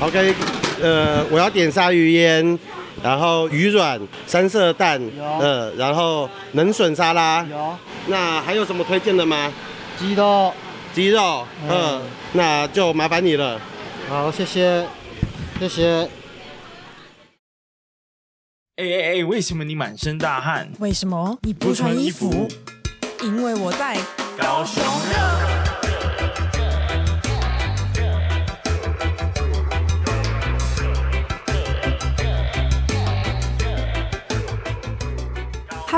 OK，呃，我要点鲨鱼烟，然后鱼软、三色蛋，呃，然后冷笋沙拉，有。那还有什么推荐的吗？鸡肉，鸡肉，嗯，那就麻烦你了。好，谢谢，谢谢。哎哎哎，为什么你满身大汗？为什么你不穿衣服？因为我在高雄热。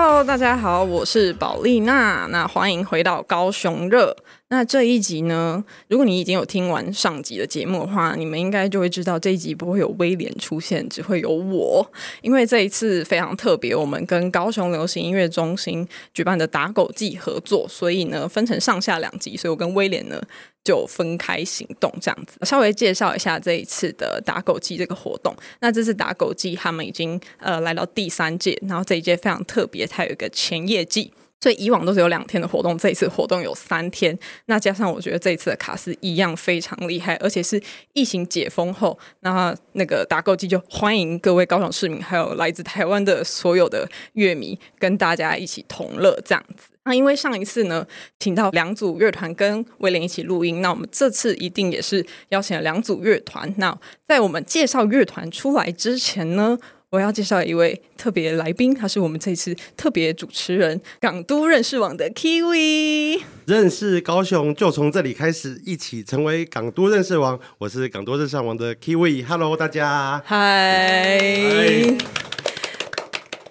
Hello，大家好，我是宝丽娜，那欢迎回到高雄热。那这一集呢，如果你已经有听完上集的节目的话，你们应该就会知道这一集不会有威廉出现，只会有我。因为这一次非常特别，我们跟高雄流行音乐中心举办的打狗季合作，所以呢分成上下两集，所以我跟威廉呢。就分开行动这样子，稍微介绍一下这一次的打狗季这个活动。那这次打狗季他们已经呃来到第三届，然后这一届非常特别，它有一个前夜祭，所以以往都是有两天的活动，这一次活动有三天。那加上我觉得这一次的卡司一样非常厉害，而且是疫情解封后，那那个打狗季就欢迎各位高雄市民，还有来自台湾的所有的乐迷，跟大家一起同乐这样子。那因为上一次呢，请到两组乐团跟威廉一起录音，那我们这次一定也是邀请了两组乐团。那在我们介绍乐团出来之前呢，我要介绍一位特别来宾，他是我们这次特别主持人，港都认识网的 Kiwi。认识高雄就从这里开始，一起成为港都认识网。我是港都认识网的 Kiwi，Hello 大家，嗨。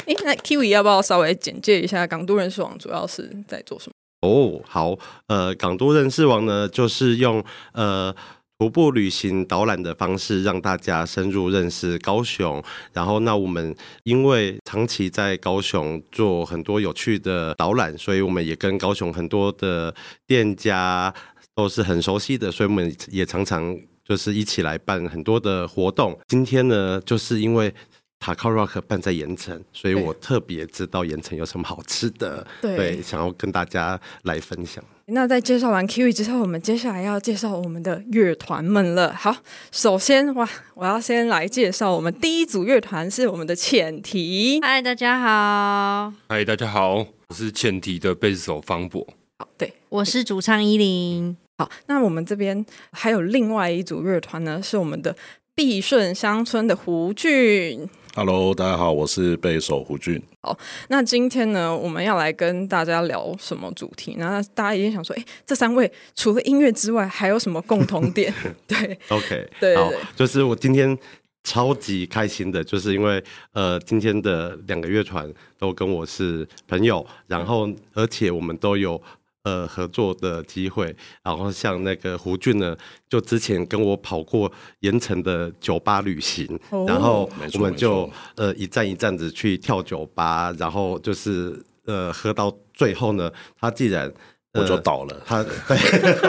哎，那 Kiwi 要不要稍微简介一下港都人事网主要是在做什么？哦，好，呃，港都人事网呢，就是用呃徒步旅行导览的方式，让大家深入认识高雄。然后，那我们因为长期在高雄做很多有趣的导览，所以我们也跟高雄很多的店家都是很熟悉的，所以我们也常常就是一起来办很多的活动。今天呢，就是因为。塔卡 Rock 办在盐城，所以我特别知道盐城有什么好吃的，对，对，想要跟大家来分享。那在介绍完 Kiwi 之后，我们接下来要介绍我们的乐团们了。好，首先哇，我要先来介绍我们第一组乐团是我们的浅提。嗨，大家好。嗨，大家好，我是浅提的贝斯手方博。好，对，我是主唱依林。好，那我们这边还有另外一组乐团呢，是我们的碧顺乡村的胡俊。Hello，大家好，我是贝手胡俊。好，那今天呢，我们要来跟大家聊什么主题？那大家一定想说，哎，这三位除了音乐之外，还有什么共同点？对，OK，对，好，就是我今天超级开心的，就是因为呃，今天的两个乐团都跟我是朋友，然后而且我们都有。呃，合作的机会，然后像那个胡俊呢，就之前跟我跑过盐城的酒吧旅行，哦、然后我们就呃一站一站子去跳酒吧，然后就是呃喝到最后呢，他既然。我就倒了，他对，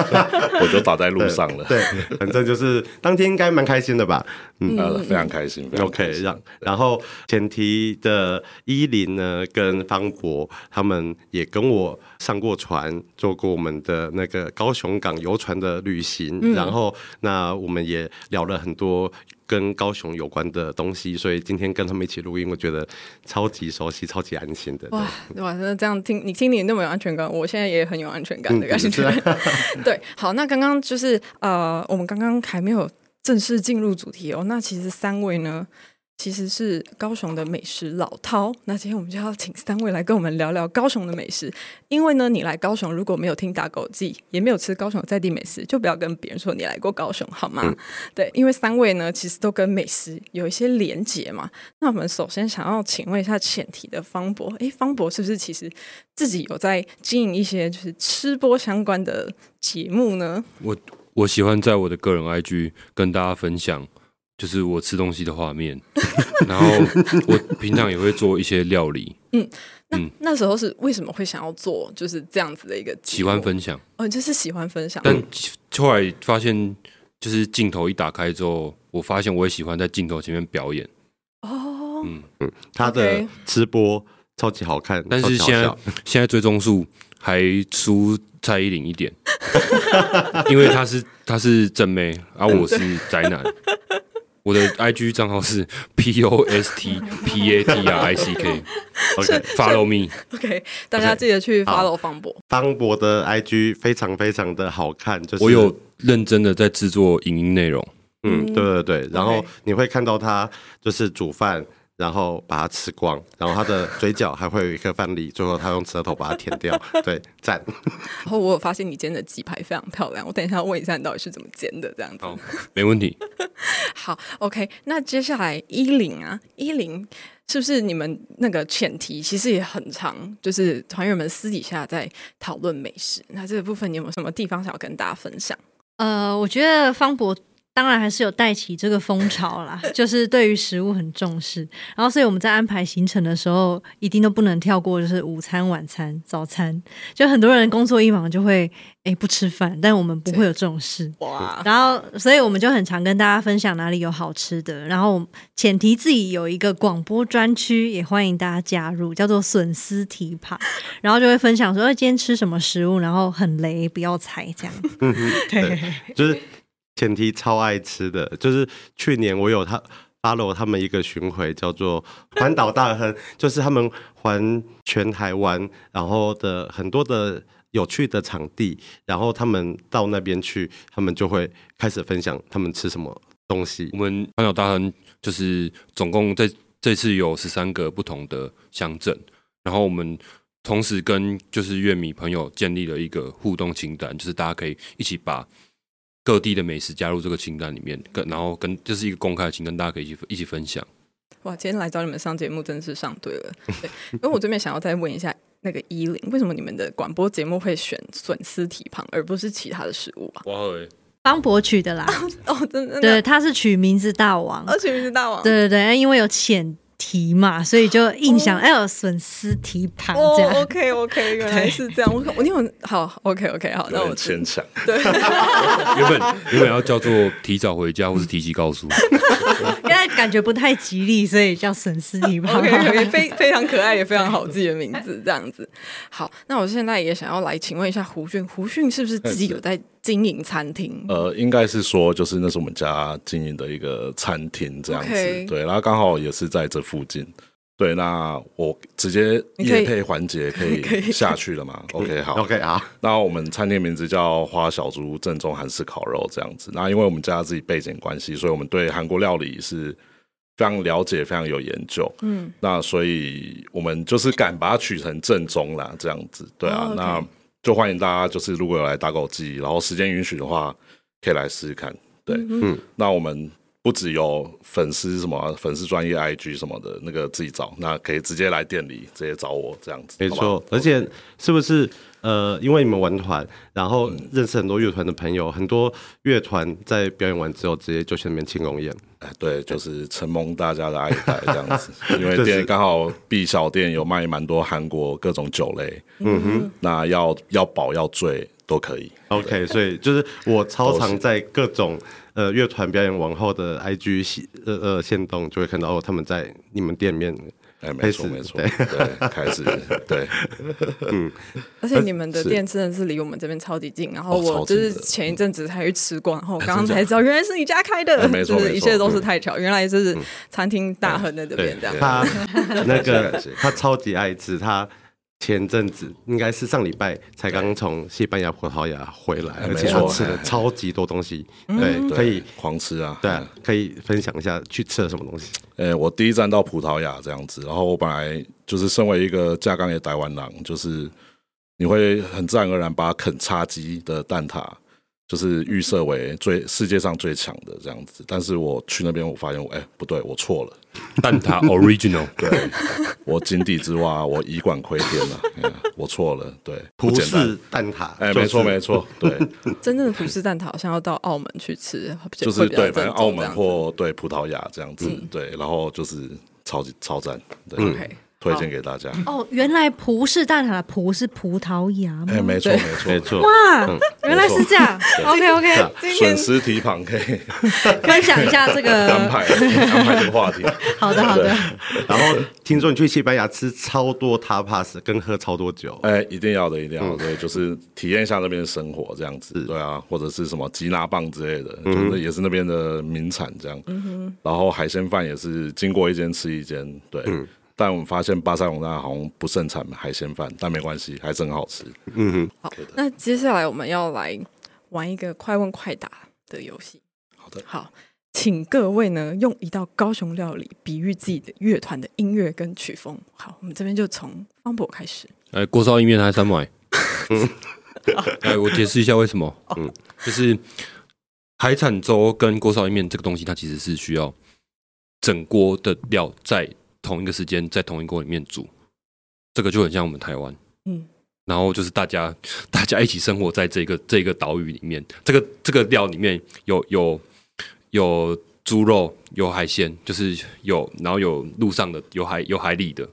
我就倒在路上了。对，反正就是当天应该蛮开心的吧？嗯，呃，非常开心。OK，让然后前提的依林呢，跟方博他们也跟我上过船，做过我们的那个高雄港游船的旅行。嗯、然后那我们也聊了很多。跟高雄有关的东西，所以今天跟他们一起录音，我觉得超级熟悉、超级安心的。哇哇，那这样听你听你那么有安全感，我现在也很有安全感的感觉。嗯、对，好，那刚刚就是呃，我们刚刚还没有正式进入主题哦。那其实三位呢？其实是高雄的美食老饕，那今天我们就要请三位来跟我们聊聊高雄的美食。因为呢，你来高雄如果没有听打狗记，也没有吃高雄在地美食，就不要跟别人说你来过高雄，好吗？嗯、对，因为三位呢，其实都跟美食有一些连结嘛。那我们首先想要请问一下前提的方博，诶，方博是不是其实自己有在经营一些就是吃播相关的节目呢？我我喜欢在我的个人 IG 跟大家分享。就是我吃东西的画面，然后我平常也会做一些料理。嗯，那那时候是为什么会想要做就是这样子的一个喜欢分享？哦，就是喜欢分享。但后来发现，就是镜头一打开之后，我发现我也喜欢在镜头前面表演。哦，嗯嗯，他的吃播超级好看，但是现在现在追踪数还输蔡依林一点，因为他是他是正妹，而、啊、我是宅男。我的 IG 账号是 P O S T P A T R I C K。OK，follow me。OK，大家记得去 follow 方博。方博的 IG 非常非常的好看，就是我有认真的在制作影音内容。嗯，对对对，然后你会看到他就是煮饭。然后把它吃光，然后他的嘴角还会有一颗饭粒，最后他用舌头把它舔掉。对，赞。然后我有发现你煎的鸡排非常漂亮，我等一下问一下你到底是怎么煎的，这样子。好，没问题。好，OK。那接下来一零啊，一零是不是你们那个前提其实也很长，就是团员们私底下在讨论美食。那这个部分你有没有什么地方想要跟大家分享？呃，我觉得方博。当然还是有带起这个风潮啦，就是对于食物很重视，然后所以我们在安排行程的时候，一定都不能跳过，就是午餐、晚餐、早餐。就很多人工作一忙就会诶不吃饭，但我们不会有这种事。哇！然后所以我们就很常跟大家分享哪里有好吃的，然后前提自己有一个广播专区，也欢迎大家加入，叫做笋丝提扒，然后就会分享说今天吃什么食物，然后很雷不要踩这样。对，就是。前提超爱吃的，就是去年我有他阿罗他们一个巡回，叫做环岛大亨，就是他们环全台湾，然后的很多的有趣的场地，然后他们到那边去，他们就会开始分享他们吃什么东西。我们环岛大亨就是总共在这次有十三个不同的乡镇，然后我们同时跟就是乐迷朋友建立了一个互动清单，就是大家可以一起把。各地的美食加入这个清单里面，跟然后跟这、就是一个公开的清单，大家可以一起一起分享。哇，今天来找你们上节目，真的是上对了。对，因为我这边想要再问一下，那个依林，为什么你们的广播节目会选笋丝蹄膀，而不是其他的食物啊？哇哦，方博取的啦。哦，真的，对，他是取名字大王，哦，取名字大王。对对对，因为有浅。蹄嘛，所以就印象哎呦，笋丝蹄膀这样。OK OK，原来是这样。我我你有好 OK OK 好，那我牵强。对，原本原本要叫做提早回家，或是提起告诉。现在感觉不太吉利，所以叫笋丝蹄膀。OK，非非常可爱，也非常好自己的名字，这样子。好，那我现在也想要来请问一下胡迅，胡迅是不是自己有在？经营餐厅，呃，应该是说，就是那是我们家经营的一个餐厅这样子，Okay. 对，然后刚好也是在这附近，对，那我直接夜配环节可以 下去了吗？OK，好，OK 啊，那我们餐厅名字叫花小猪正宗韩式烤肉这样子，那因为我们家自己背景关系，所以我们对韩国料理是非常了解，非常有研究，嗯，那所以我们就是敢把它取成正宗啦，这样子，对啊，oh, okay. 那。就欢迎大家，就是如果有来打狗记，然后时间允许的话，可以来试试看。对，嗯，那我们不只有粉丝什么粉丝专业 IG 什么的，那个自己找，那可以直接来店里直接找我这样子。没错，而且是不是？呃，因为你们玩团，然后认识很多乐团的朋友，嗯、很多乐团在表演完之后，直接就去那边庆功宴。哎，对，就是承蒙大家的爱戴这样子。因为店刚好 B 小店有卖蛮多韩国各种酒类，嗯哼，那要要饱要醉都可以。OK，所以就是我超常在各种呃乐团表演完后的 IG 呃呃线动，就会看到哦他们在你们店面。哎，没错没错，对，开始对，嗯，而且你们的店真的是离我们这边超级近，然后我就是前一阵子才去吃过，然后刚刚才知道原来是你家开的，没错，一切都是太巧，原来就是餐厅大亨在这边这样。他那个他超级爱吃他。前阵子应该是上礼拜才刚从西班牙、葡萄牙回来，而且他吃了超级多东西，对，可以狂吃啊！对，可以分享一下去吃了什么东西。呃，我第一站到葡萄牙这样子，然后我本来就是身为一个架杠的台湾狼，就是你会很自然而然把啃叉鸡的蛋挞。就是预设为最世界上最强的这样子，但是我去那边，我发现，哎、欸，不对，我错了。蛋挞 original，对，我井底之蛙，我以管窥天了，嗯、我错了，对，葡式蛋挞，哎、欸，没错没错，对，真正的葡式蛋挞好像要到澳门去吃，就是对，反正澳门或对葡萄牙这样子，嗯、对，然后就是超级超赞，对。推荐给大家。哦，原来葡式蛋挞的葡是葡萄牙吗？哎，没错，对没错，没错。哇，嗯原来是这样。OK OK，损失提旁可以 分享一下这个 安排安排这个话题。好 的好的，然后听说你去西班牙吃超多 tapas，跟喝超多酒。哎，一定要的，一定要的，对，就是体验一下那边的生活这样子。对啊，或者是什么吉拿棒之类的，就是也是那边的名产这样。然后海鲜饭也是经过一间吃一间，对。但我们发现巴塞隆纳好像不盛产海鲜饭，但没关系，还是很好吃。嗯哼，好，那接下来我们要来玩一个快问快答的游戏。好的，好，请各位呢用一道高雄料理比喻自己的乐团的音乐跟曲风。好，我们这边就从方博开始。哎，锅烧意面还是三碗？哎，我解释一下为什么。嗯，就是海产粥跟锅烧意面这个东西，它其实是需要整锅的料在。同一个时间在同一锅里面煮，这个就很像我们台湾，嗯，然后就是大家 大家一起生活在这个这个岛屿里面，这个这个料里面有有有猪肉，有海鲜，就是有，然后有路上的，有海有海里的，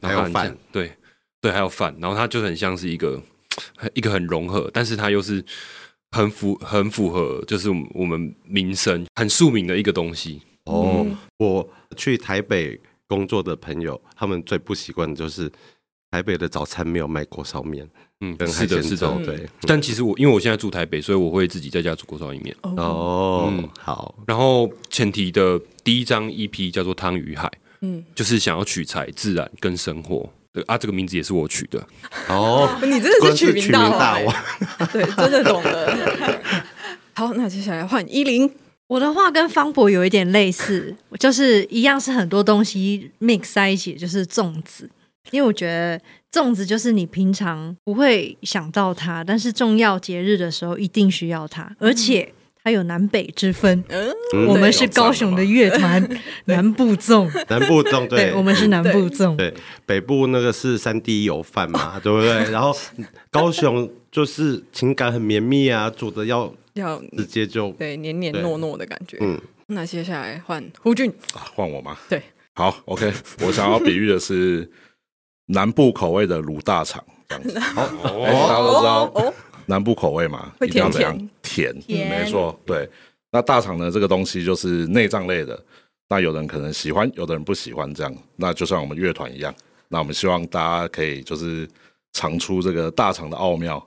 然后还有饭，对对，还有饭，然后它就很像是一个一个很融合，但是它又是很符很符合，就是我们民生很庶民的一个东西。哦，我去台北。工作的朋友，他们最不习惯的就是台北的早餐没有卖锅烧面，嗯，跟海鲜粥，对。但其实我因为我现在住台北，所以我会自己在家煮锅烧意面。哦，嗯，好。然后前提的第一张 EP 叫做《汤与海》，嗯，就是想要取材自然跟生活。对啊，这个名字也是我取的。哦，你真的是取名大王，对，真的懂了。好，那接下来换依林。我的话跟方博有一点类似，就是一样是很多东西 mix 在一起，就是粽子。因为我觉得粽子就是你平常不会想到它，但是重要节日的时候一定需要它，而且它有南北之分。嗯，我们是高雄的乐团，南部粽，南部粽，对，对，我们是南部粽。对，北部那个是三 D 油饭嘛，对不对？然后高雄就是情感很绵密啊，煮的要。要直接就对黏黏糯糯的感觉。嗯，那接下来换胡俊啊，换我吗？对，好，OK。我想要比喻的是南部口味的卤大肠这样子。好，大家都知道南部口味嘛，一定要怎样？甜，没错。对，那大肠呢？这个东西就是内脏类的。那有人可能喜欢，有的人不喜欢这样。那就像我们乐团一样，那我们希望大家可以就是尝出这个大肠的奥妙。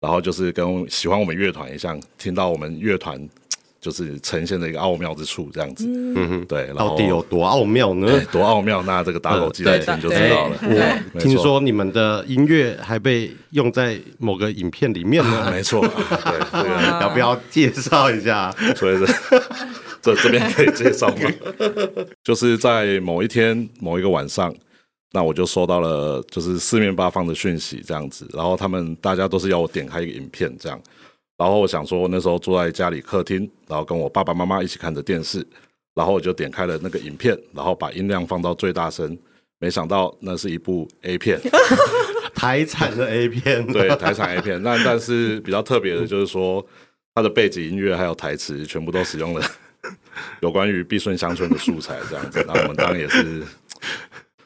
然后就是跟喜欢我们乐团一样，听到我们乐团就是呈现的一个奥妙之处，这样子。嗯哼，对。到底有多奥妙呢？多奥妙？那这个大家有机来听就知道了。我听说你们的音乐还被用在某个影片里面呢。没错。对，要不要介绍一下？所以这这这边可以介绍吗？就是在某一天某一个晚上。那我就收到了，就是四面八方的讯息这样子，然后他们大家都是要我点开一个影片这样，然后我想说那时候坐在家里客厅，然后跟我爸爸妈妈一起看着电视，然后我就点开了那个影片，然后把音量放到最大声，没想到那是一部 A 片，台产的 A 片，对，台产 A 片，那但是比较特别的就是说，它的背景音乐还有台词全部都使用了 有关于碧顺乡村的素材这样子，然后我们当然也是。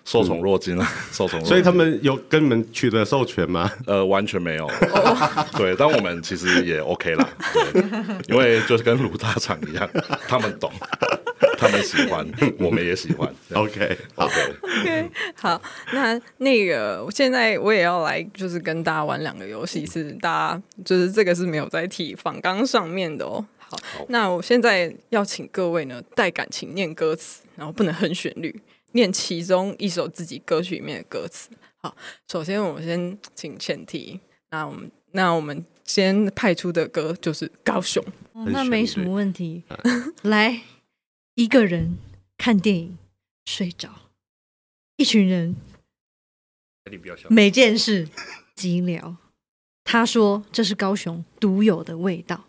受宠若惊了！受宠所以他们有跟你们取得授权吗？呃，完全没有。对，但我们其实也 OK 啦，对，因为就是跟鲁大厂一样，他们懂，他们喜欢，我们也喜欢。OK，OK，OK，好。那那个，现在我也要来，就是跟大家玩两个游戏，是大家就是这个是没有在提访纲上面的哦。好，好，那我现在要请各位呢带感情念歌词，然后不能哼旋律。念其中一首自己歌曲里面的歌词。好，首先我们先请前提。那我们那我们先派出的歌就是高雄。哦，那没什么问题。来，一个人看电影睡着，一群人每件事寂寥。他说这是高雄独有的味道，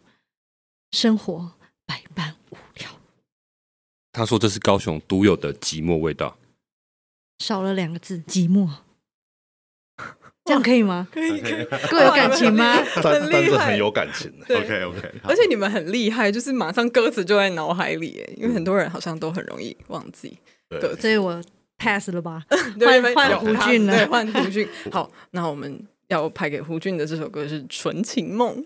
生活百般无聊。他说：“这是高雄独有的寂寞味道，少了两个字，寂寞。这样可以吗？可以，可以。够有感情吗？但但是很有感情。OK OK。而且你们很厉害，就是马上歌词就在脑海里，因为很多人好像都很容易忘记对。所以我 pass 了吧？对换换胡俊了，对，换胡俊。好，那我们要派给胡俊的这首歌是《纯情梦》。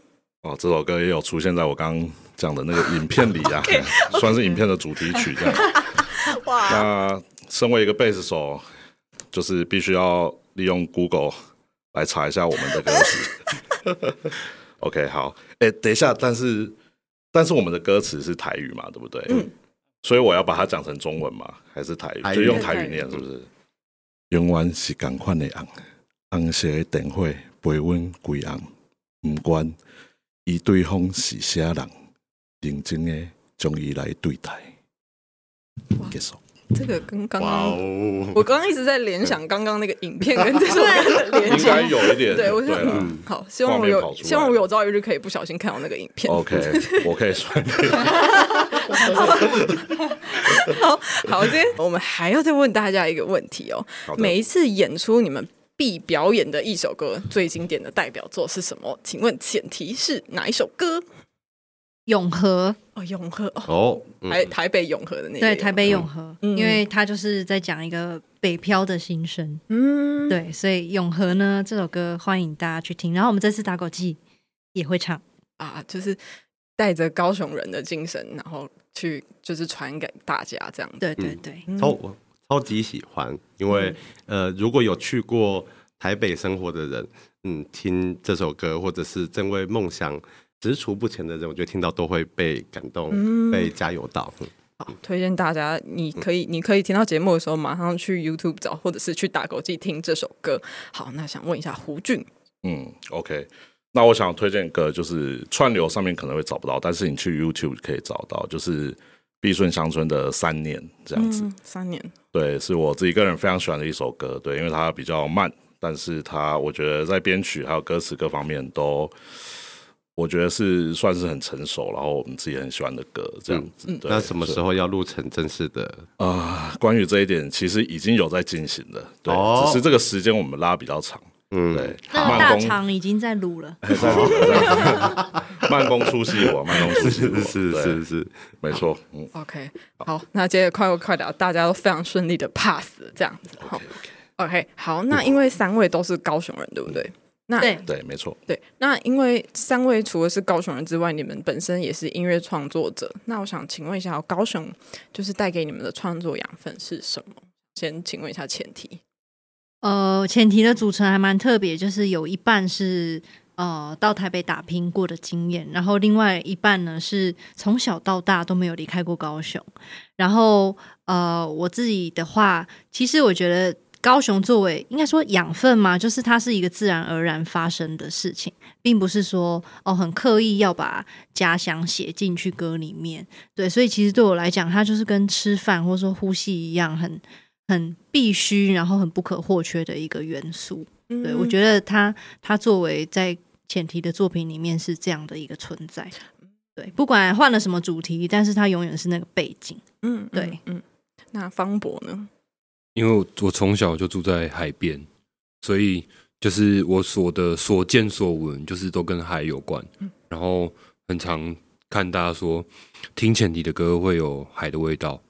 哦，这首歌也有出现在我刚刚讲的那个影片里啊，算是影片的主题曲这样。哇！那身为一个贝斯手，就是必须要利用 Google 来查一下我们的歌词。OK，好，哎，等一下，但是但是我们的歌词是台语嘛，对不对？嗯。所以我要把它讲成中文嘛，还是台语？台语就用台语念，是不是？永远是同款的红，红色的灯火陪阮归暗，不管伊对方是啥人，认真的将伊来对待。结束。这个跟刚刚，wow、我刚刚一直在联想刚刚那个影片跟这首歌的连接，应该有一点。对，我想，嗯，好，希望我有，希望我有朝一日可以不小心看到那个影片。OK，我可以算。好好，今天我们还要再问大家一个问题哦。每一次演出，你们必表演的一首歌，最经典的代表作是什么？请问前提是哪一首歌？永和。哦，永和哦，台台北永和的那个。对台北永和，因为他就是在讲一个北漂的心声，嗯，对，所以永和呢这首歌欢迎大家去听，然后我们这次打狗记也会唱。啊，就是带着高雄人的精神，然后去就是传给大家这样，对对对，超超级喜欢，因为呃如果有去过台北生活的人，嗯，听这首歌或者是正为梦想。踟躕不前的人，我觉得听到都会被感动，嗯、被加油到。好，推荐大家，你可以，你可以听到节目的时候，马上去 YouTube 找，或者是去打狗机听这首歌。好，那想问一下胡俊，嗯，OK，那我想推荐歌，就是串流上面可能会找不到，但是你去 YouTube 可以找到，就是碧顺乡村的《三年》这样子。嗯、三年，对，是我自己个人非常喜欢的一首歌，对，因为它比较慢，但是它我觉得在编曲还有歌词各方面都。我觉得是算是很成熟，然后我们自己很喜欢的歌这样子。嗯、那什么时候要录成正式的？啊、呃，关于这一点，其实已经有在进行了，对，哦、只是这个时间我们拉比较长。嗯，对。那个大肠已经在卤了，在录了，慢工出细活，慢工出细活，是是是是，没错。嗯，OK，好，那接着快快点，大家都非常顺利的 pass 这样子。好 okay, okay.，OK，好，那因为三位都是高雄人，对不对？那对对，没错。对，那因为三位除了是高雄人之外，你们本身也是音乐创作者。那我想请问一下，高雄就是带给你们的创作养分是什么？先请问一下前提。呃，前提的组成还蛮特别，就是有一半是呃到台北打拼过的经验，然后另外一半呢是从小到大都没有离开过高雄。然后呃，我自己的话，其实我觉得。高雄作为应该说养分嘛，就是它是一个自然而然发生的事情，并不是说哦很刻意要把家乡写进去歌里面。对，所以其实对我来讲，它就是跟吃饭或者说呼吸一样，很很必须，然后很不可或缺的一个元素。嗯、对，我觉得它它作为在前提的作品里面是这样的一个存在。对，不管换了什么主题，但是它永远是那个背景。嗯，对，嗯。那方博呢？因为我我从小就住在海边，所以就是我所的所见所闻，就是都跟海有关。嗯、然后很常看大家说听前提的歌会有海的味道，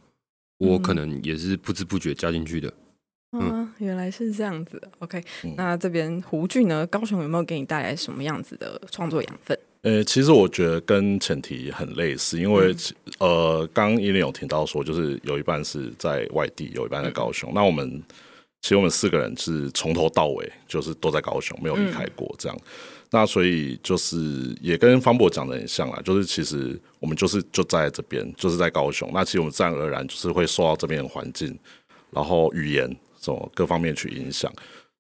我可能也是不知不觉加进去的。嗯、啊，原来是这样子。OK，、嗯、那这边胡俊呢？高雄有没有给你带来什么样子的创作养分？呃，其实我觉得跟前提很类似，因为、嗯、呃，刚刚伊琳有听到说，就是有一半是在外地，有一半在高雄。嗯、那我们其实我们四个人是从头到尾就是都在高雄，没有离开过这样。嗯、那所以就是也跟方博讲的很像啊，就是其实我们就是就在这边，就是在高雄。那其实我们自然而然就是会受到这边的环境，然后语言什么各方面去影响。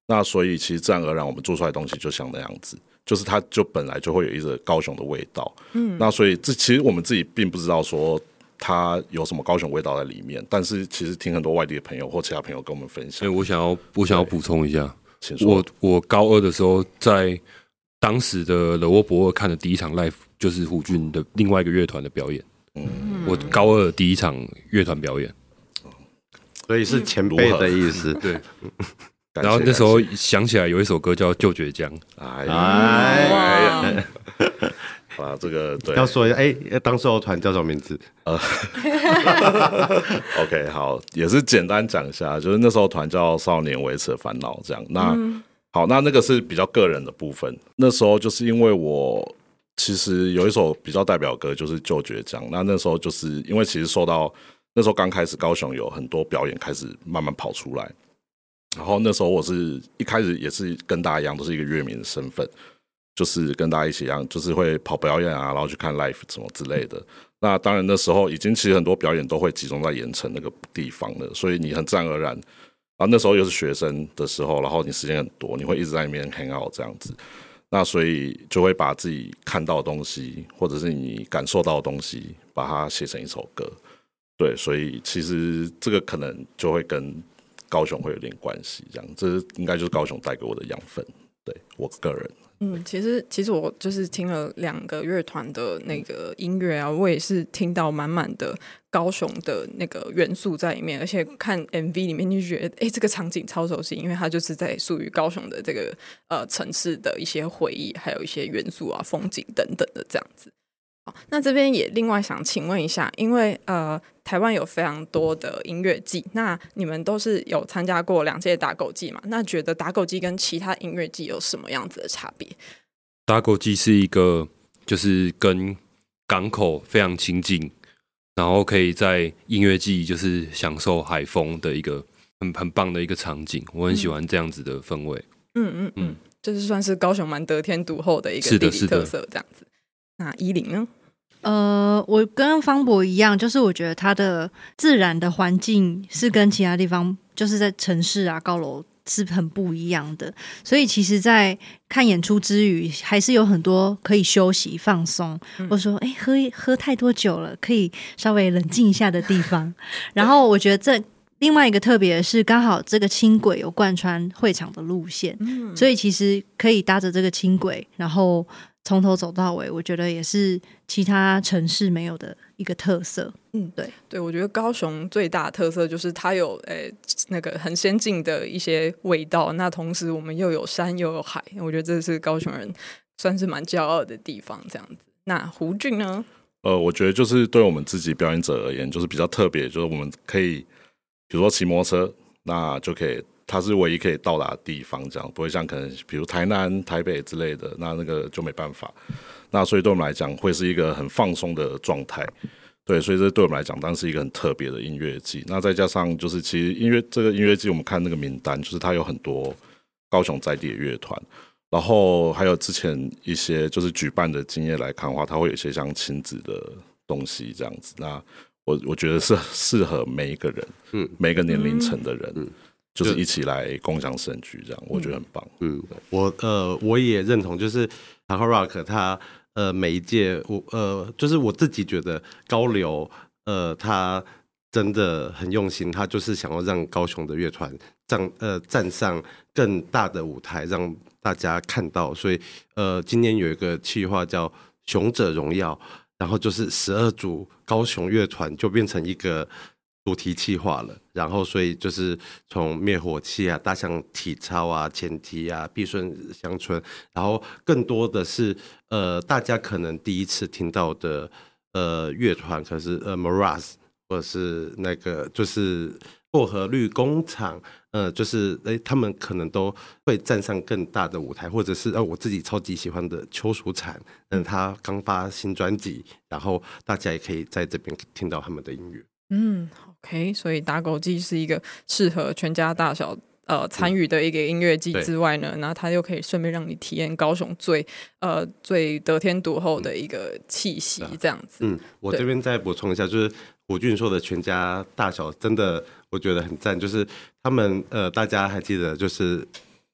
那所以其实自然而然我们做出来的东西就像那样子。就是它就本来就会有一个高雄的味道，嗯，那所以这其实我们自己并不知道说它有什么高雄味道在里面，但是其实听很多外地的朋友或其他朋友跟我们分享，所以我想要我想要补充一下，我我高二的时候在当时的勒沃博尔看的第一场 live 就是胡俊的另外一个乐团的表演，嗯，我高二第一场乐团表演，所以是前辈的意思，对。然后那时候想起来有一首歌叫《旧倔强》，哎呀，啊，这个对，要说一下，哎、欸，当时候团叫什么名字？呃，OK，好，也是简单讲一下，就是那时候团叫少年维持的烦恼，这样。那、嗯、好，那那个是比较个人的部分。那时候就是因为我其实有一首比较代表歌，就是就倔强。那那时候就是因为其实受到那时候刚开始高雄有很多表演开始慢慢跑出来，然后那时候我是一开始也是跟大家一样，都是一个乐迷的身份。就是跟大家一起一样，就是会跑表演啊，然后去看 live 什么之类的。那当然那时候已经其实很多表演都会集中在盐城那个地方了，所以你很自然而然，啊那时候又是学生的时候，然后你时间很多，你会一直在那边 hang out 这样子。那所以就会把自己看到的东西，或者是你感受到的东西，把它写成一首歌。对，所以其实这个可能就会跟高雄会有点关系，这样，这应该就是高雄带给我的养分。对我个人。嗯，其实其实我就是听了两个乐团的那个音乐啊，我也是听到满满的高雄的那个元素在里面，而且看 MV 里面就觉得，哎，这个场景超熟悉，因为它就是在属于高雄的这个呃城市的一些回忆，还有一些元素啊、风景等等的这样子。那这边也另外想请问一下，因为呃，台湾有非常多的音乐季，那你们都是有参加过两届打狗季嘛？那觉得打狗季跟其他音乐季有什么样子的差别？打狗季是一个就是跟港口非常亲近，然后可以在音乐季就是享受海风的一个很很棒的一个场景，我很喜欢这样子的氛围。嗯嗯嗯，就是算是高雄蛮得天独厚的一个地理特色，这样子。那依林呢？呃，我跟方博一样，就是我觉得它的自然的环境是跟其他地方，就是在城市啊、高楼是很不一样的。所以其实，在看演出之余，还是有很多可以休息、放松，嗯、或者说，哎，喝喝太多酒了，可以稍微冷静一下的地方。然后，我觉得这另外一个特别是，刚好这个轻轨有贯穿会场的路线，嗯、所以其实可以搭着这个轻轨，然后。从头走到尾，我觉得也是其他城市没有的一个特色。嗯，对对，我觉得高雄最大的特色就是它有诶、欸、那个很先进的一些味道。那同时我们又有山又有海，我觉得这是高雄人算是蛮骄傲的地方。这样子，那胡俊呢？呃，我觉得就是对我们自己表演者而言，就是比较特别，就是我们可以比如说骑摩托车，那就可以。它是唯一可以到达的地方，这样不会像可能比如台南、台北之类的，那那个就没办法。那所以对我们来讲，会是一个很放松的状态。对，所以这对我们来讲，当然是一个很特别的音乐季。那再加上就是，其实音乐这个音乐季，我们看那个名单，就是它有很多高雄在地的乐团，然后还有之前一些就是举办的经验来看的话，它会有一些像亲子的东西这样子。那我我觉得是适合每一个人，嗯，每个年龄层的人，嗯。嗯就是一起来共享盛举，这样我觉得很棒。嗯，我呃我也认同，就是 Punk Rock 他呃每一届我呃就是我自己觉得高流呃他真的很用心，他就是想要让高雄的乐团站呃站上更大的舞台，让大家看到。所以呃今年有一个企划叫《雄者荣耀》，然后就是十二组高雄乐团就变成一个。主题企划了，然后所以就是从灭火器啊、大象体操啊、前提啊、碧顺乡村，然后更多的是呃大家可能第一次听到的呃乐团，可是呃 Mraz 或者是那个就是薄荷绿工厂，呃就是哎他们可能都会站上更大的舞台，或者是呃我自己超级喜欢的邱淑产，嗯他刚发新专辑，然后大家也可以在这边听到他们的音乐，嗯好。OK，所以打狗祭是一个适合全家大小呃参与的一个音乐季之外呢，那它又可以顺便让你体验高雄最呃最得天独厚的一个气息，这样子。嗯，我这边再补充一下，就是胡俊说的全家大小，真的我觉得很赞。就是他们呃，大家还记得，就是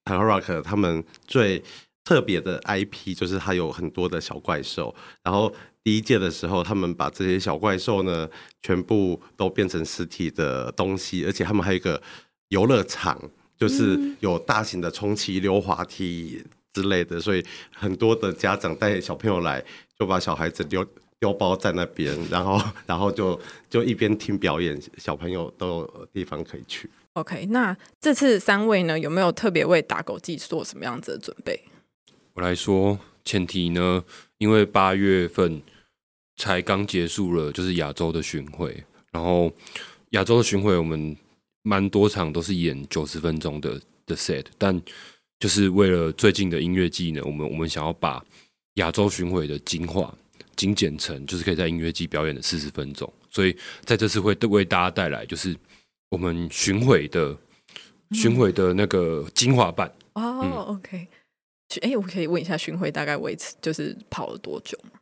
Punk Rock 他们最特别的 IP，就是它有很多的小怪兽，然后。第一届的时候，他们把这些小怪兽呢，全部都变成实体的东西，而且他们还有一个游乐场，就是有大型的充气溜滑梯之类的，所以很多的家长带小朋友来，就把小孩子丢丢包在那边，然后然后就就一边听表演，小朋友都有地方可以去。OK，那这次三位呢，有没有特别为打狗季做什么样子的准备？我来说。前提呢，因为八月份才刚结束了，就是亚洲的巡回，然后亚洲的巡回我们蛮多场都是演九十分钟的的 set，但就是为了最近的音乐季呢，我们我们想要把亚洲巡回的精华精简成，就是可以在音乐季表演的四十分钟，所以在这次会为大家带来就是我们巡回的巡回的那个精华版。哦、嗯 oh,，OK。哎、欸，我可以问一下巡回大概维持就是跑了多久吗？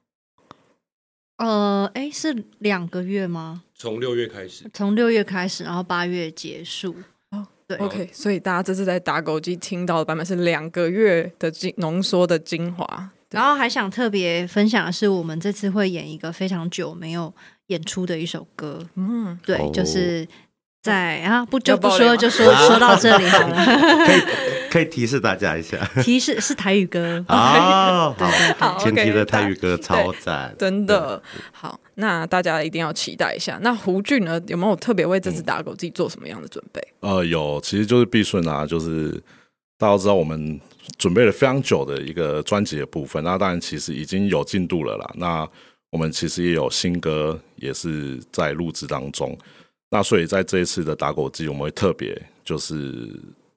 呃，哎、欸，是两个月吗？从六月开始，从六月开始，然后八月结束。哦，对，OK。所以大家这次在打狗机听到的版本是两个月的精浓缩的精华。然后还想特别分享的是，我们这次会演一个非常久没有演出的一首歌。嗯，对，哦、就是。在啊，不就不说就说说到这里好了。可以提示大家一下，提示是台语歌 啊，好，前提的台语歌超赞，真的好。那大家一定要期待一下。那胡俊呢，有没有特别为这次打狗自己做什么样的准备？呃，有，其实就是必顺啊，就是大家都知道我们准备了非常久的一个专辑的部分。那当然其实已经有进度了啦。那我们其实也有新歌，也是在录制当中。那所以在这一次的打狗祭，我们会特别就是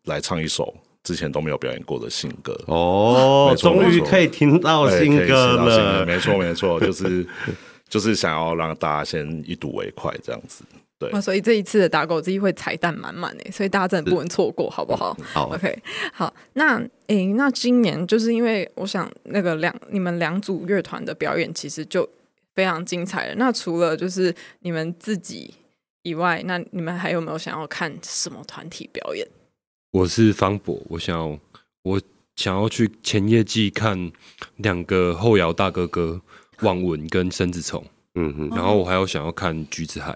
来唱一首之前都没有表演过的新歌哦，终于可以听到新歌了，没错没错，就是 就是想要让大家先一睹为快这样子，对。那所以这一次的打狗机会彩蛋满满诶，所以大家真的不能错过，好不好？好，OK，好。那诶、欸，那今年就是因为我想那个两你们两组乐团的表演其实就非常精彩了。那除了就是你们自己。以外，那你们还有没有想要看什么团体表演？我是方博，我想要我想要去前夜祭看两个后摇大哥哥王文跟申子虫，嗯哼，然后我还有想要看橘子海。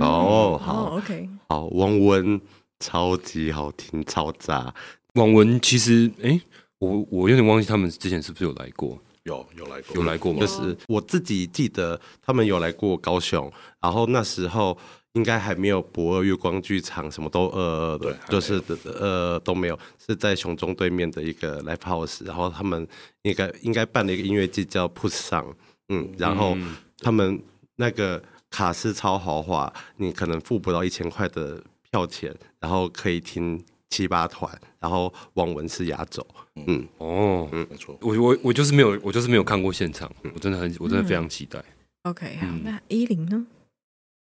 哦，嗯、好、哦、，OK，好，王文超级好听，超炸。王文其实，哎、欸，我我有点忘记他们之前是不是有来过？有有来过，有来过吗？就是我自己记得他们有来过高雄，然后那时候。应该还没有博二月光剧场，什么都呃，对，就是呃都没有，是在熊中对面的一个 live house，然后他们应该应该办了一个音乐季叫 Put 上，嗯，然后他们那个卡司超豪华，你可能付不到一千块的票钱，然后可以听七八团，然后王文是压轴，嗯，哦，嗯，没错，我我我就是没有，我就是没有看过现场，我真的很，我真的非常期待。嗯、OK，好，那依林呢？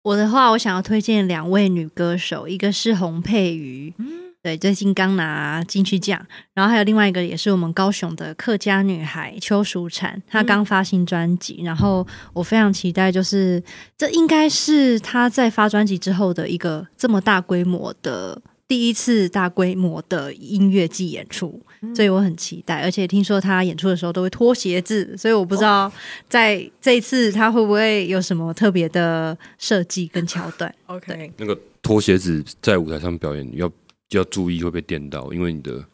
我的话，我想要推荐两位女歌手，一个是洪佩瑜，嗯，对，最近刚拿金曲奖，然后还有另外一个也是我们高雄的客家女孩邱淑婵，她刚发新专辑，然后我非常期待，就是这应该是她在发专辑之后的一个这么大规模的。第一次大规模的音乐季演出，所以我很期待。而且听说他演出的时候都会脱鞋子，所以我不知道在这一次他会不会有什么特别的设计跟桥段。OK，那个脱鞋子在舞台上表演要要注意会被电到，因为你的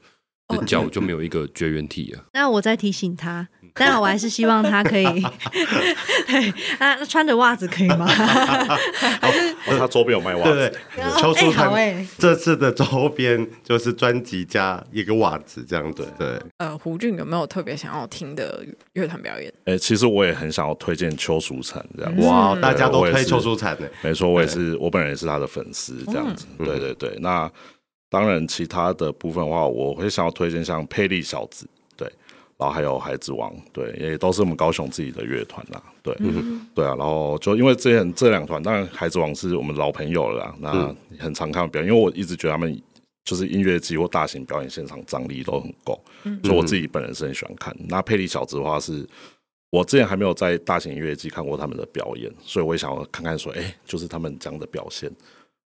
脚就没有一个绝缘体啊。那我再提醒他。当然，我还是希望他可以，对啊，穿着袜子可以吗？还是他周边有卖袜子？对，邱淑婵这次的周边就是专辑加一个袜子这样子。对，呃，胡俊有没有特别想要听的乐团表演？哎、欸，其实我也很想要推荐邱淑婵这样。哇，大家都推邱淑婵的，没错，我也是，我本人也是他的粉丝这样子。嗯、对对对，那当然，其他的部分的话，我会想要推荐像佩利小子。然后还有孩子王，对，也都是我们高雄自己的乐团啦，对，嗯、对啊。然后就因为之前这两团，当然孩子王是我们老朋友了啦，那很常看表演，因为我一直觉得他们就是音乐季或大型表演现场张力都很够，嗯、所以我自己本人是很喜欢看。那佩里小子的话是，我之前还没有在大型音乐季看过他们的表演，所以我也想要看看说，哎，就是他们这样的表现。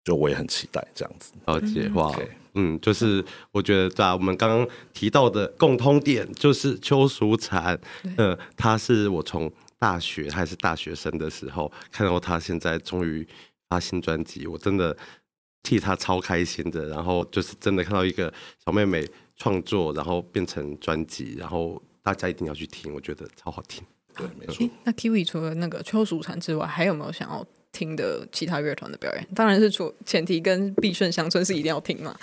就我也很期待这样子，了解哇，okay. 嗯，就是我觉得在我们刚刚提到的共通点就是邱淑婵，呃，她是我从大学还是大学生的时候看到她现在终于发新专辑，我真的替他超开心的。然后就是真的看到一个小妹妹创作，然后变成专辑，然后大家一定要去听，我觉得超好听。对，没错。那 Kiwi 除了那个邱淑婵之外，还有没有想要？听的其他乐团的表演，当然是除前提跟必顺乡村是一定要听嘛。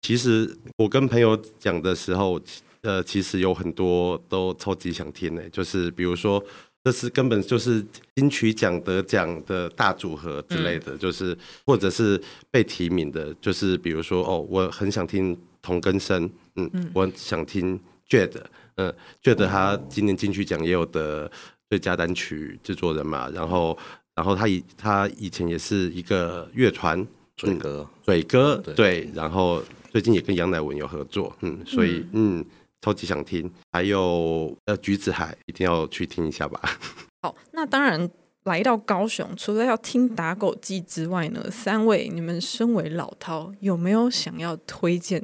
其实我跟朋友讲的时候，呃，其实有很多都超级想听的，就是比如说，这是根本就是金曲奖得奖的大组合之类的，嗯、就是或者是被提名的，就是比如说哦，我很想听同根生，嗯，嗯。我想听 Jade，嗯，Jade 他今年金曲奖也有得最佳单曲制作人嘛，然后然后他以他以前也是一个乐团，嘴哥，嘴哥，对，然后最近也跟杨乃文有合作，嗯，所以嗯。超级想听，还有呃橘子海，一定要去听一下吧。好，那当然来到高雄，除了要听打狗记之外呢，三位你们身为老饕，有没有想要推荐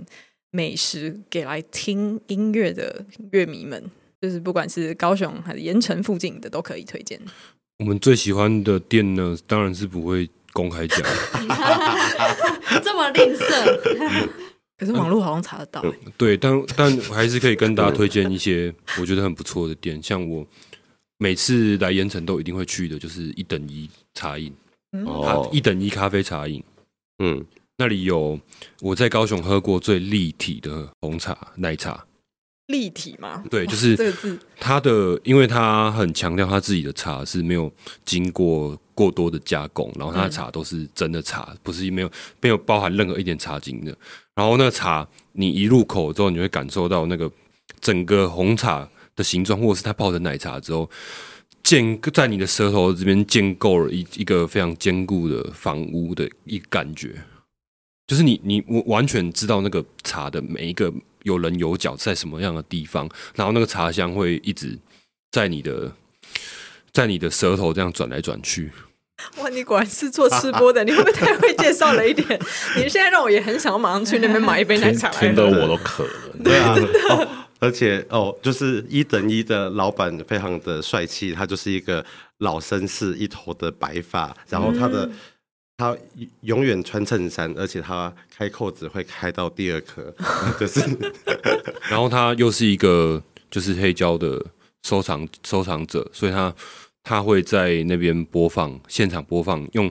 美食给来听音乐的乐迷们？就是不管是高雄还是盐城附近的，都可以推荐。我们最喜欢的店呢，当然是不会公开讲，这么吝啬。可是网络好像查得到，欸。嗯，对，但但还是可以跟大家推荐一些我觉得很不错的店，像我每次来盐城都一定会去的，就是一等一茶饮，哦，一等一咖啡茶饮，嗯，那里有我在高雄喝过最立体的红茶奶茶，立体吗？对，就是这个字，它的，因为它很强调他自己的茶是没有经过过多的加工，然后它的茶都是真的茶，不是没有没有包含任何一点茶精的。然后那个茶，你一入口之后，你会感受到那个整个红茶的形状，或者是它泡的奶茶之后，建在你的舌头这边建构了一一个非常坚固的房屋的一感觉，就是你你我完全知道那个茶的每一个有棱有角在什么样的地方，然后那个茶香会一直在你的在你的舌头这样转来转去。哇，你果然是做吃播的，你会不会太会介绍了一点？你现在让我也很想要马上去那边买一杯奶茶来。听得我都渴了。对啊，哦，而且哦，就是一等一的老板非常的帅气，他就是一个老绅士，一头的白发，然后他的、嗯、他永远穿衬衫，而且他开扣子会开到第二颗，就是，然后他又是一个就是黑胶的收藏收藏者，所以他。他会在那边播放，现场播放，用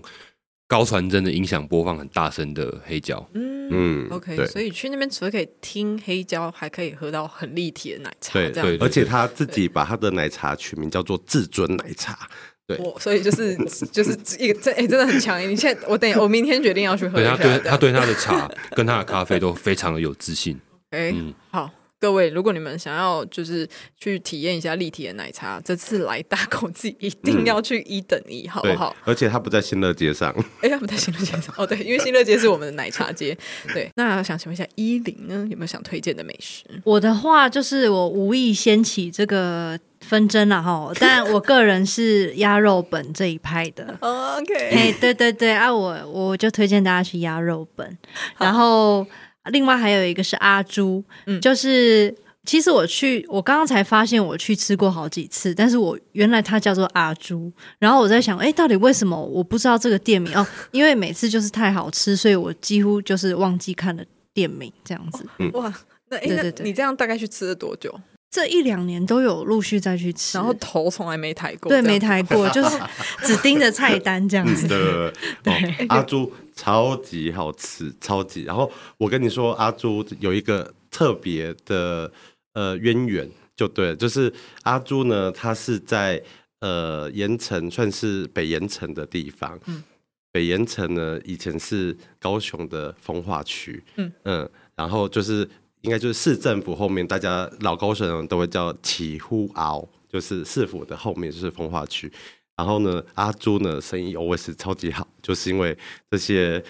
高传真的音响播放很大声的黑胶。嗯嗯，OK，所以去那边除了可以听黑胶，还可以喝到很立体的奶茶。对对，而且他自己把他的奶茶取名叫做“至尊奶茶”。对，所以就是就是一个这哎、欸，真的很强。你现在我等我明天决定要去喝一下。对，他对他对他的茶跟他的咖啡都非常的有自信。哎，嗯，好。各位，如果你们想要就是去体验一下立体的奶茶，这次来大口记一定要去一等一，嗯、好不好？而且它不在新乐街上，哎，它不在新乐街上哦，对，因为新乐街是我们的奶茶街。对，那想请问一下依林呢，有没有想推荐的美食？我的话就是我无意掀起这个纷争了哈，但我个人是鸭肉本这一派的。OK，哎，对对对啊，我我就推荐大家去鸭肉本，然后。另外还有一个是阿朱，嗯，就是其实我去，我刚刚才发现我去吃过好几次，但是我原来它叫做阿朱，然后我在想，哎，到底为什么我不知道这个店名哦？因为每次就是太好吃，所以我几乎就是忘记看了店名这样子。哇，那哎，那你这样大概去吃了多久？这一两年都有陆续再去吃，然后头从来没抬过，对，没抬过，就是只盯着菜单这样子。对对 对，阿朱。超级好吃，超级。然后我跟你说，阿朱有一个特别的呃渊源，就对，就是阿朱呢，他是在呃盐城，算是北盐城的地方。嗯，北盐城呢，以前是高雄的风化区。嗯嗯，然后就是应该就是市政府后面，大家老高雄人都会叫起呼鳌，就是市府的后面就是风化区。然后呢，阿朱呢，生意 always 超级好，就是因为这些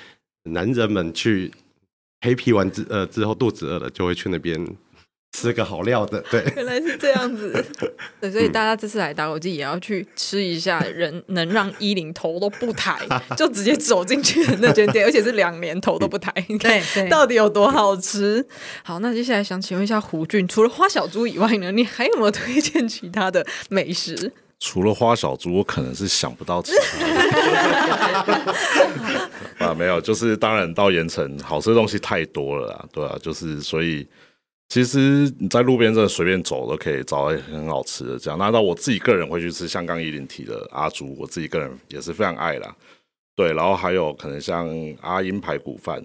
男人们去黑皮完之呃之后肚子饿了，就会去那边吃个好料的。对，原来是这样子。对，所以大家这次来打狗记也要去吃一下，人能让依林头都不抬，就直接走进去的那间店，而且是两年头都不抬。你看到底有多好吃？好，那接下来想请问一下胡俊，除了花小猪以外呢，你还有没有推荐其他的美食？除了花小猪，我可能是想不到其他啊，没有，就是当然到盐城好吃的东西太多了啦，对啊，就是所以其实你在路边真的随便走都可以找到很好吃的这样。那到我自己个人会去吃，香港一零提的阿朱，我自己个人也是非常爱啦。对，然后还有可能像阿英排骨饭，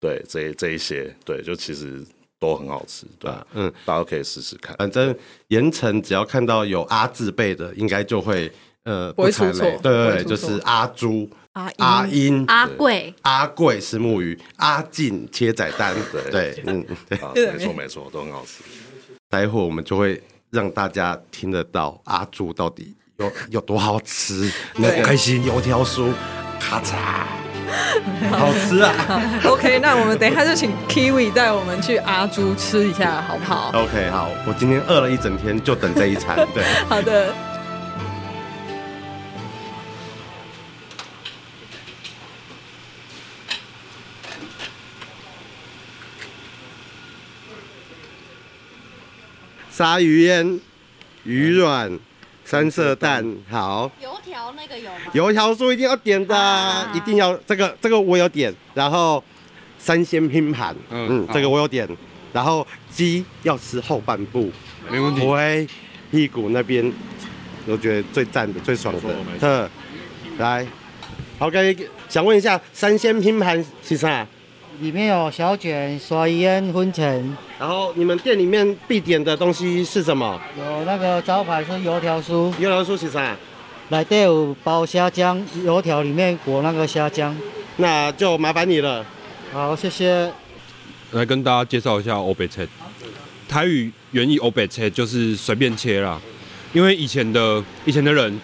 对，这这一些，对，就其实都很好吃，对啊，嗯，大家都可以试试看。反正盐城只要看到有阿字辈的，应该就会呃不会出错，对对对，就是阿朱、阿阿英、阿贵、阿贵是木鱼，阿进切仔蛋，对对，嗯，对，没错没错，都很好吃。待会我们就会让大家听得到阿柱到底有有多好吃，那开心油条酥，咔嚓。好吃啊！OK，那我们等一下就请 Kiwi 带我们去阿朱吃一下，好不好？OK，好，我今天饿了一整天，就等这一餐。对，好的。鲨鱼烟，鱼卵。三色蛋好，油条那个有吗？油条酥一定要点的，啊、一定要这个这个我有点，然后三鲜拼盘，嗯，嗯这个我有点，然后鸡要吃后半部，没问题，喂，屁股那边我觉得最赞的最爽的，特来，OK，想问一下三鲜拼盘是啥？里面有小卷、鲨鱼烟、粉尘。然后你们店里面必点的东西是什么？有那个招牌是油条酥。油条酥是啥？来底有包虾浆，油条里面裹那个虾浆。那就麻烦你了。好，谢谢。来跟大家介绍一下欧北切。台语原意欧北切就是随便切啦，因为以前的以前的人。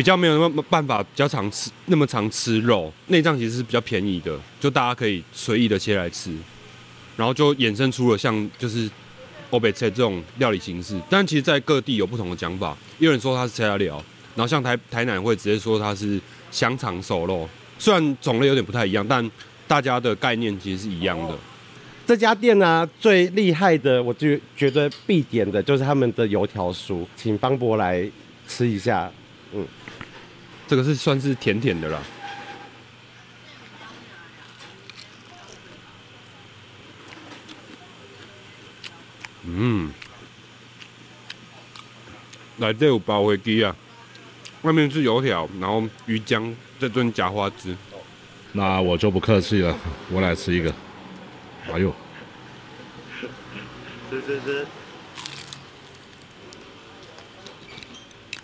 比较没有那么办法，比较常吃那么常吃肉，内脏其实是比较便宜的，就大家可以随意的切来吃，然后就衍生出了像就是欧北菜这种料理形式。但其实，在各地有不同的讲法，有人说它是切仔料，然后像台台南会直接说它是香肠熟肉，虽然种类有点不太一样，但大家的概念其实是一样的。这家店呢、最厉害的，我就觉得必点的就是他们的油条酥，请方博来吃一下，嗯。这个是算是甜甜的啦。嗯，来这有包飞机啊，外面是油条，然后鱼浆，这顿夹花枝。那我就不客气了，我来吃一个。哎呦，吃吃吃。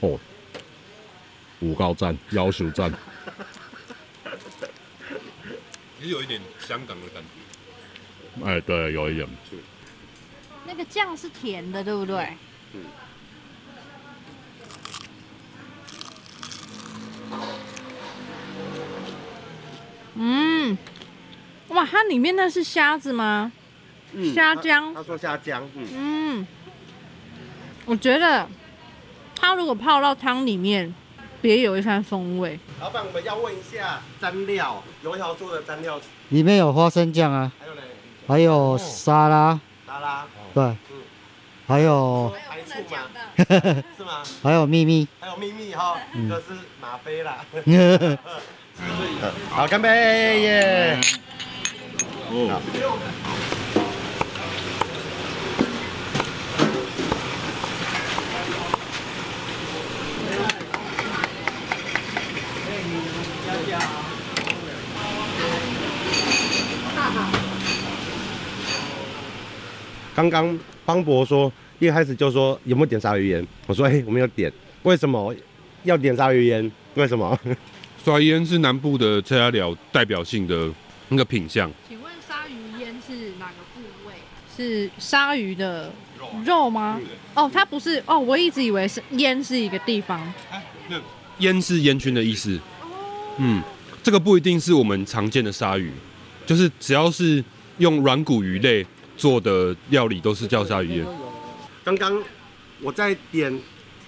哦。五高赞，夭寿赞，也有一点香港的感觉。哎，对，有一点。那个酱是甜的，对不对？嗯。嗯。哇，它里面那是虾子吗？嗯。虾浆。他说虾浆。嗯。嗯。我觉得，它如果泡到汤里面。别有一番风味。老板，我们要问一下蘸料，油条做的蘸料，里面有花生酱啊，还有嘞，还有沙拉，沙拉，对，嗯，还有还醋吗？是吗？还有秘密，还有秘密哈，就是吗啡啦。好，干杯耶！哦。刚刚方博说，一开始就说有没有点鲨鱼烟？我说，哎，我没有点。为什么要点鲨鱼烟？为什么？鲨鱼烟是南部的这家寮代表性的那个品相。请问鲨鱼烟是哪个部位？是鲨鱼的肉吗？哦，它不是哦，我一直以为是烟是一个地方。哎，那烟是烟熏的意思。嗯，这个不一定是我们常见的鲨鱼，就是只要是用软骨鱼类。做的料理都是叫鲨鱼宴。刚刚我在点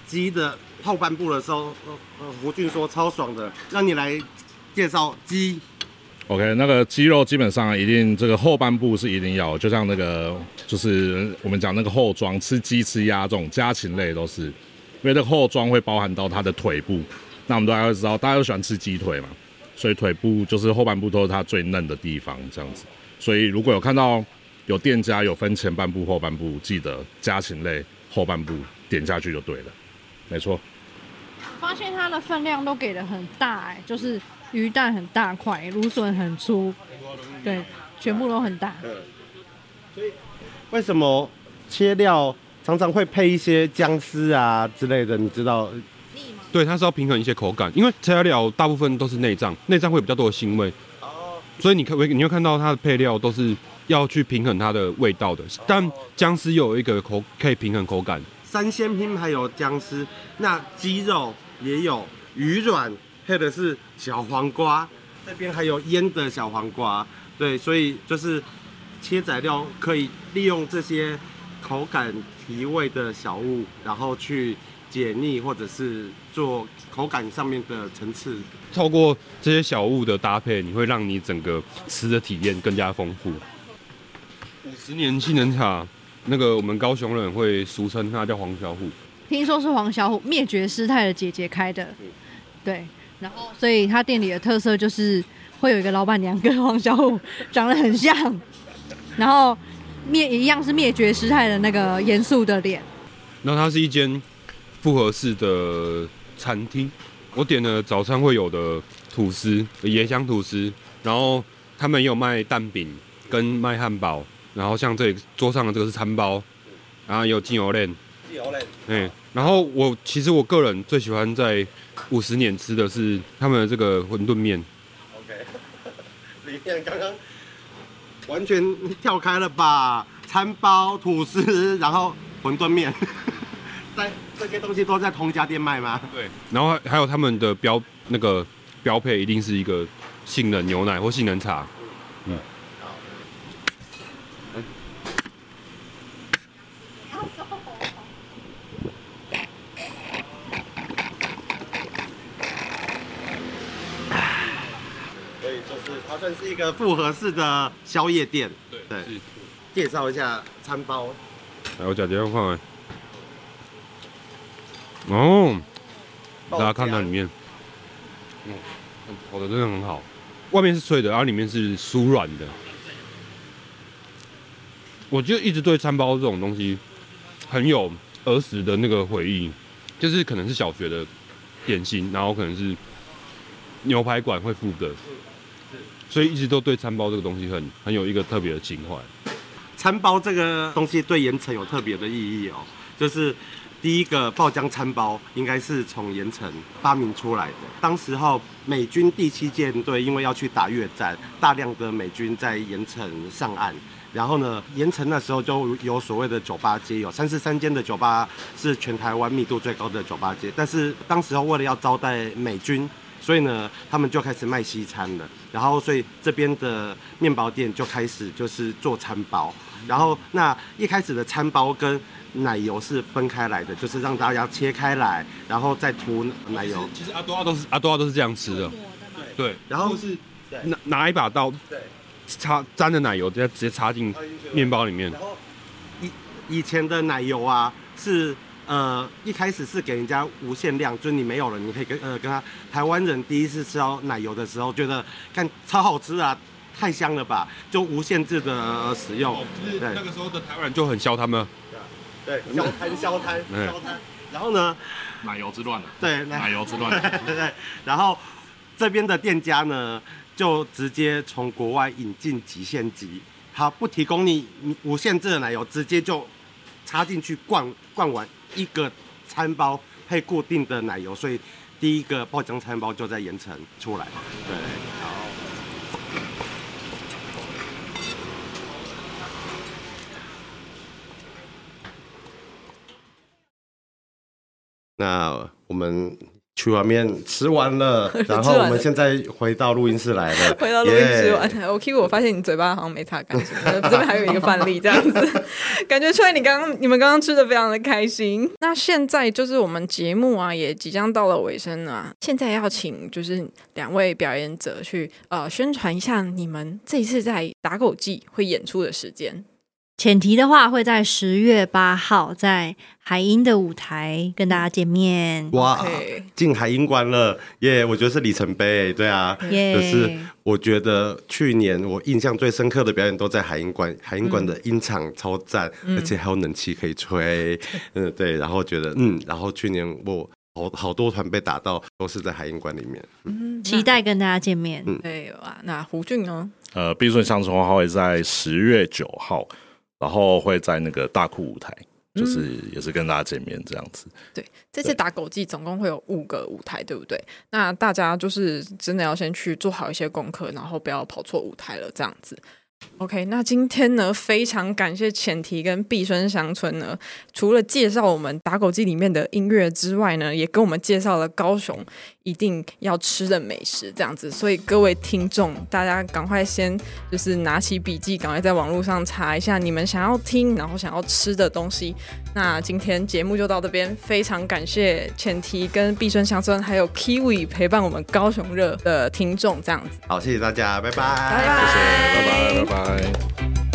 鸡的后半部的时候，呃，胡俊说超爽的，让你来介绍鸡。OK，那个鸡肉基本上一定这个后半部是一定要，就像那个就是我们讲那个后装，吃鸡吃鸭这种家禽类都是，因为这个后装会包含到它的腿部。那我们大家都知道，大家都喜欢吃鸡腿嘛，所以腿部就是后半部都是它最嫩的地方，这样子。所以如果有看到。有店家有分前半部、后半部，记得家禽类后半部点下去就对了，没错。发现它的分量都给的很大哎，就是鱼蛋很大块，芦笋很粗，对，全部都很大。所以为什么切料常常会配一些姜丝啊之类的？你知道？对，它是要平衡一些口感，因为切料大部分都是内脏，内脏会比较多的腥味。哦。所以你可你会看到它的配料都是要去平衡它的味道的，但姜丝有一个口可以平衡口感。三鲜拼还有姜丝，那鸡肉也有鱼软，配的是小黄瓜，这边还有腌的小黄瓜。对，所以就是切仔料可以利用这些口感提味的小物，然后去解腻或者是做口感上面的层次。透过这些小物的搭配，你会让你整个吃的体验更加丰富。五十年杏仁茶，那个我们高雄人会俗称它叫黄小虎。听说是黄小虎灭绝师太的姐姐开的，对，然后所以他店里的特色就是。会有一个老板娘跟黄小虎长得很像，然后灭一样是灭绝师太的那个严肃的脸。然后它是一间复合式的餐厅，我点了早餐会有的吐司，椰香吐司，然后他们也有卖蛋饼跟卖汉堡，然后像这里桌上的这个是餐包，然后有精油链，精油链，嗯，然后我其实我个人最喜欢在五十年吃的是他们的这个馄饨面。OK，里面刚刚完全跳开了吧？餐包、吐司，然后馄饨面，在这些东西都在同家店卖吗？对。然后还有他们的标那个标配，一定是一个杏仁牛奶或杏仁茶。嗯。算是一个复合式的宵夜店，对对。介绍一下餐包，来我讲几样看。哦，大家看到里面，嗯，烤的真的很好，外面是脆的，然后里面是酥软的。我就一直对餐包这种东西很有儿时的那个回忆，就是可能是小学的点心，然后可能是牛排馆会附的。所以一直都对餐包这个东西很很有一个特别的情怀。餐包这个东西对盐城有特别的意义哦，就是第一个爆浆餐包应该是从盐城发明出来的。当时候美军第七舰队因为要去打越战，大量的美军在盐城上岸，然后呢，盐城那时候就有所谓的酒吧街，有三十三间的酒吧是全台湾密度最高的酒吧街。但是当时候为了要招待美军。所以呢，他们就开始卖西餐了。然后，所以这边的面包店就开始就是做餐包。然后，那一开始的餐包跟奶油是分开来的，就是让大家切开来，然后再涂奶油。其实阿多阿都是阿多阿都是这样吃的。对。然后是拿拿一把刀，插沾着奶油，直接直接插进面包里面。然后以以前的奶油啊是。呃，一开始是给人家无限量，就是你没有了，你可以跟呃跟他。台湾人第一次吃到奶油的时候，觉得看超好吃啊，太香了吧，就无限制的使用。哦，就是那个时候的台湾人就很削他们。对，削摊削摊削摊。然后呢？奶油之乱了。对，奶油之乱。对对。然后这边的店家呢，就直接从国外引进极限级，好，不提供你无限制的奶油，直接就插进去灌灌完。一个餐包配固定的奶油，所以第一个爆浆餐包就在盐城出来。对，好。那我们。去外面 吃完了，然后我们现在回到录音室来了。回到录音室完了，OK，我发现你嘴巴好像没擦干净，这边还有一个范例，这样子，感觉出来你刚刚你们刚刚吃的非常的开心。那现在就是我们节目啊，也即将到了尾声啊，现在要请就是两位表演者去呃宣传一下你们这一次在打狗记会演出的时间。前提的话，会在十月八号在海音的舞台跟大家见面。哇，进海音馆了耶！Yeah, 我觉得是里程碑，对啊。耶。可是我觉得去年我印象最深刻的表演都在海音馆，海音馆的音场超赞，嗯、而且还有冷气可以吹。嗯，嗯，对。然后觉得嗯，然后去年我好好多团被打到，都是在海音馆里面。嗯，期待跟大家见面。嗯，对哇。那胡俊呢？呃，碧顺乡村话会在十月九号。然后会在那个大库舞台，就是也是跟大家见面这样子。对，这次打狗祭总共会有五个舞台，对不对？那大家就是真的要先去做好一些功课，然后不要跑错舞台了，这样子。OK，那今天呢，非常感谢浅提跟碧孙乡村呢，除了介绍我们打狗祭里面的音乐之外呢，也跟我们介绍了高雄一定要吃的美食，这样子。所以各位听众，大家赶快先就是拿起笔记，赶快在网络上查一下你们想要听，然后想要吃的东西。那今天节目就到这边，非常感谢前提跟碧春乡村还有 Kiwi 陪伴我们高雄热的听众，这样子。好，谢谢大家，拜拜，拜拜，谢谢，拜拜，拜拜。